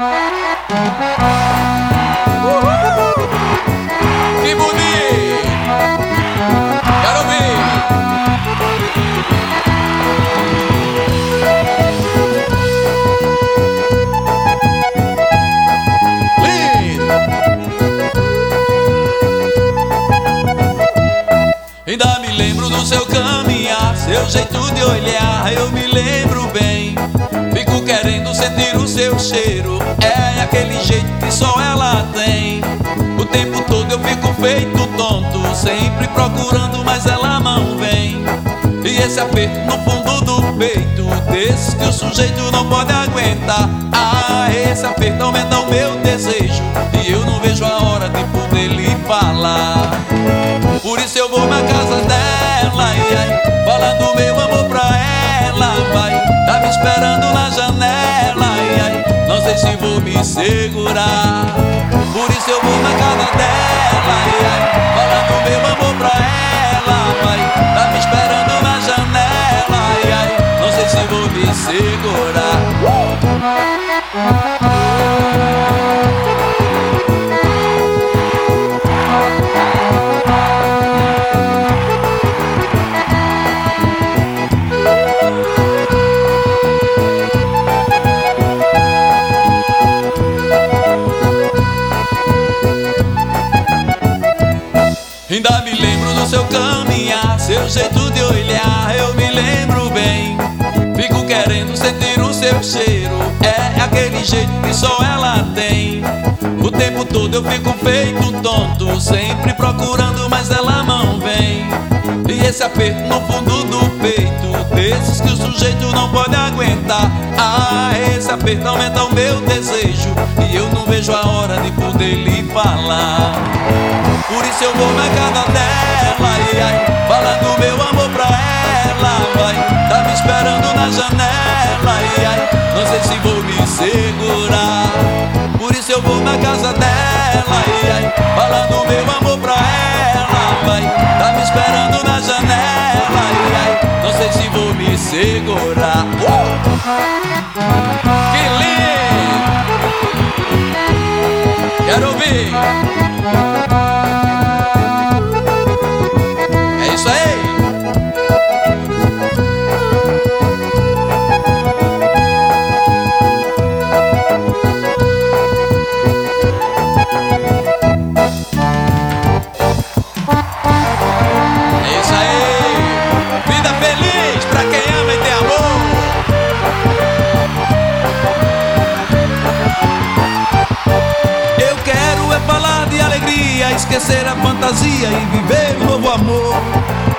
Que bonito! Quero ouvir! Lindo! Ainda me lembro do seu caminhar, seu jeito de olhar, eu me lembro bem. Seu cheiro, é aquele jeito que só ela tem. O tempo todo eu fico feito tonto, sempre procurando, mas ela não vem. E esse aperto no fundo do peito, desses que o sujeito não pode aguentar. Ah, esse aperto aumenta o meu desejo, e eu não vejo a hora de poder lhe falar. Por isso eu vou na casa dela, ai, ai, falando meu amor pra ela, vai. Tá me esperando na janela, sei se vou me segurar. Eu fico feito tonto, sempre procurando, mas ela não vem. E esse aperto no fundo do peito, desses que o sujeito não pode aguentar. Ah, esse aperto aumenta o meu desejo, e eu não vejo a hora de poder lhe falar. Por isso eu vou na casa dela, ai, ai, falando meu amor pra ela, vai. Tá me esperando na janela, ai, ai, não sei se vou me segurar. Eu vou na casa dela, ai, ai, falando meu amor pra ela, vai. Tá me esperando na janela, ai, ai, não sei se vou me segurar. Uh! Que lindo! Quero ouvir!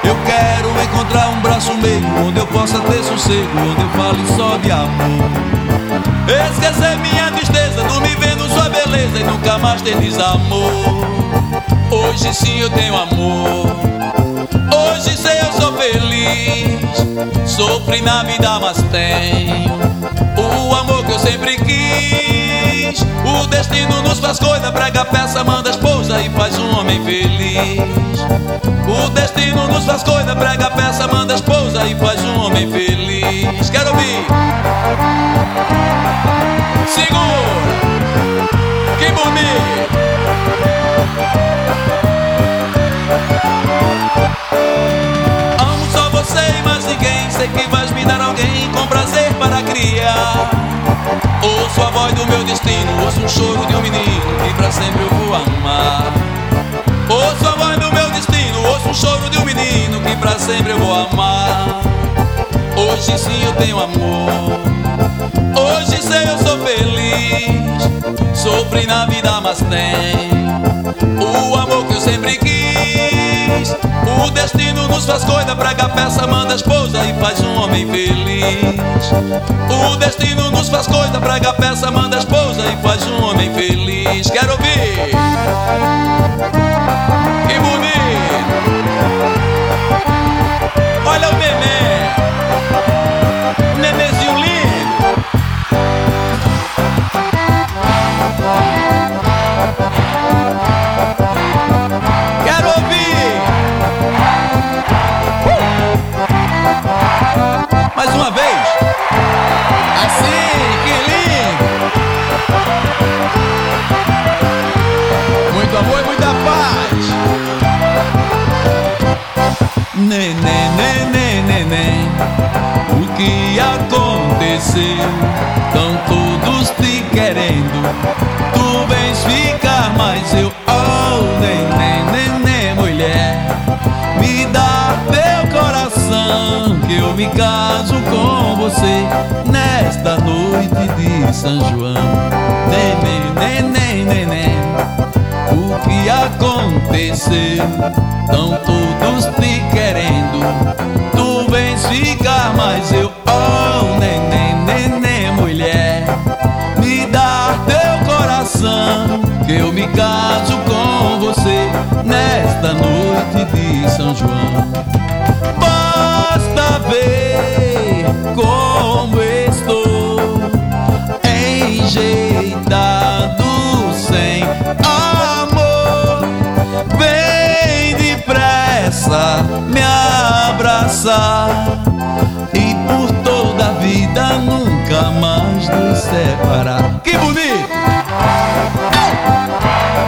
Eu quero encontrar um braço meio onde eu possa ter sossego, onde eu fale só de amor. Esquecer minha tristeza, dormir vendo sua beleza e nunca mais ter desamor. Hoje sim eu tenho amor. Hoje sei eu sou feliz. Sofri na vida, mas tenho o amor que eu sempre quis. O destino nos faz coisa, prega peça, manda esposa e faz um homem feliz. Destino nos faz coisa, prega peça, manda esposa e faz um homem feliz. Sempre eu vou amar. Hoje sim eu tenho amor. Hoje sei eu sou feliz. Sofri na vida, mas tenho o amor que eu sempre quis. O destino nos faz coisa, prega peça, manda esposa e faz um homem feliz. O destino nos faz coisa, prega peça, manda esposa e faz um homem feliz. Quero ouvir. Olha o bebê. Nenezinho lindo. Quero ouvir. Uh! Mais uma vez. Assim, que lindo. Muito amor e muita paz. Neném. Você nesta noite de São João. Neném, neném, neném, o que aconteceu? Estão todos te querendo, tu vens ficar, mas eu, oh, neném, neném, mulher, me dá teu coração, que eu me caso com você nesta noite de São João. E por toda a vida nunca mais nos separar. Que bonito!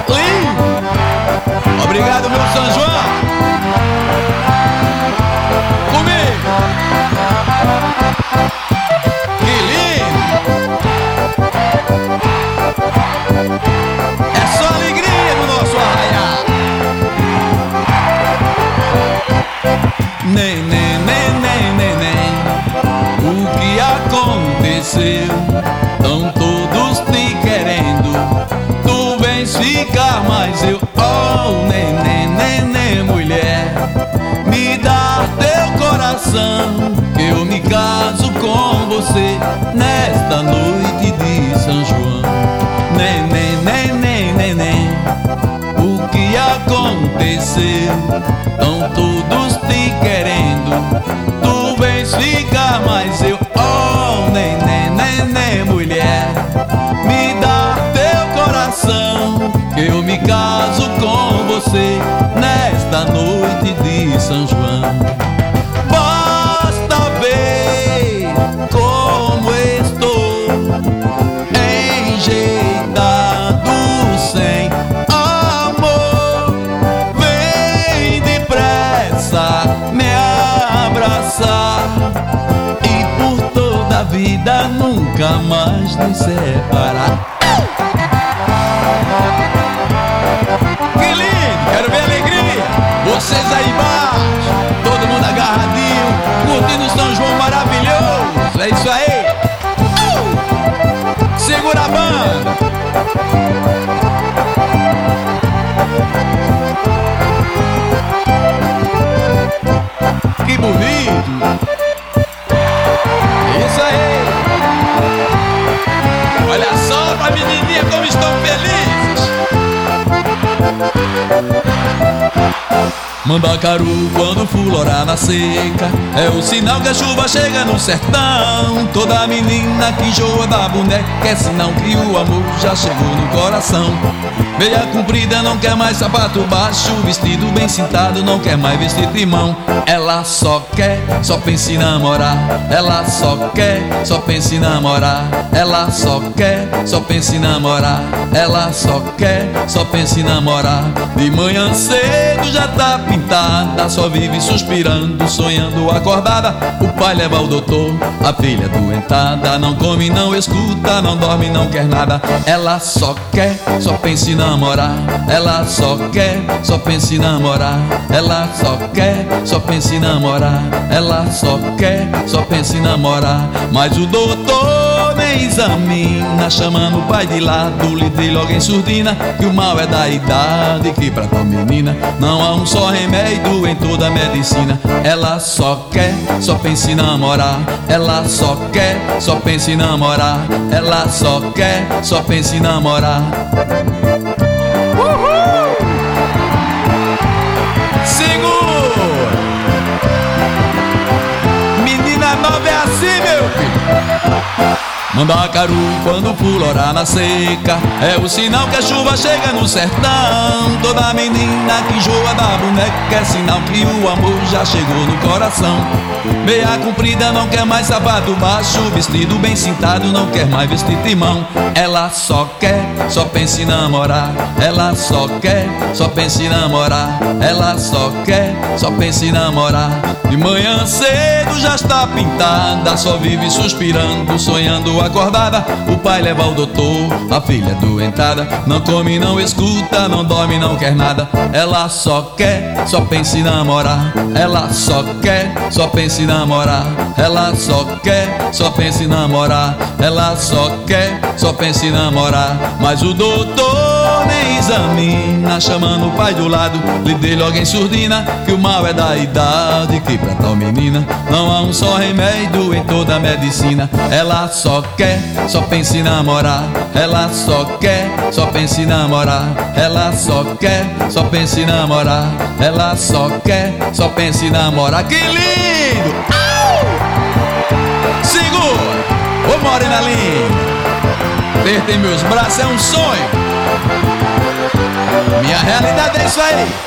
Lindo! Obrigado, meu São João! Comigo! Que lindo! É só alegria no nosso arraial! Nem, Que eu me caso com você Nesta noite de São João. Nem, nem, nem, nem, nem, nem O que aconteceu? Estão todos te querendo Tu vens ficar, mas eu. Oh, nem, nem, mulher nunca mais nos separar. Que lindo, quero ver alegria. Vocês aí embaixo, Mandacaru quando florar na seca É o sinal que a chuva chega no sertão. Toda menina que enjoa da boneca É sinal que o amor já chegou no coração Meia comprida não quer mais sapato baixo Vestido bem cintado não quer mais vestir limão Ela só quer, só pensa em namorar. Ela só quer, só pensa em namorar. Ela só quer, só pensa em namorar. Ela só quer, só pensa em namorar. De manhã cedo já tá pintada Só vive suspirando, sonhando acordada. O pai leva o doutor, a filha doentada. Não come, não escuta, não dorme, não quer nada. Ela só quer, só pensa em namorar Ela só quer, só pensa em namorar. Ela só quer, só pensa em namorar. Ela só quer, só pensa em namorar. Mas o doutor nem examina Chamando o pai de lado, lhe dei logo em surdina Que o mal é da idade, que pra tua menina Não há um só remédio em toda a medicina. Ela só quer, só pensa em namorar. Ela só quer, só pensa em namorar. Ela só quer, só pensa em namorar Menina Mandacaru quando florar na seca É o sinal que a chuva chega no sertão. Toda menina que enjoa da boneca É sinal que o amor já chegou no coração. Meia comprida não quer mais sapato baixo Vestido bem cintado não quer mais vestir timão. Ela só quer, só pensa em namorar. Ela só quer, só pensa em namorar. Ela só quer, só pensa em namorar. De manhã cedo já está pintada Só vive suspirando, sonhando acordada, o pai leva ao doutor, a filha doentada, não come, não escuta, não dorme, não quer nada. Ela só quer, só pensa em namorar. Ela só quer, só pensa em namorar. Ela só quer, só pensa em namorar. Ela só quer, só pensa em namorar. Mas o doutor nem examina, chamando o pai do lado, lhe dê logo em surdina que o mal é da idade que pra tal menina não há um só remédio em toda a medicina. Ela só quer, só pensa em namorar. Ela só quer, só pensa em namorar. Ela só quer, só pensa em namorar. Ela só quer, só pensa em namorar. Que lindo! Au! Segura! Ô morena linda! Ter meus braços é um sonho. Minha realidade é isso aí.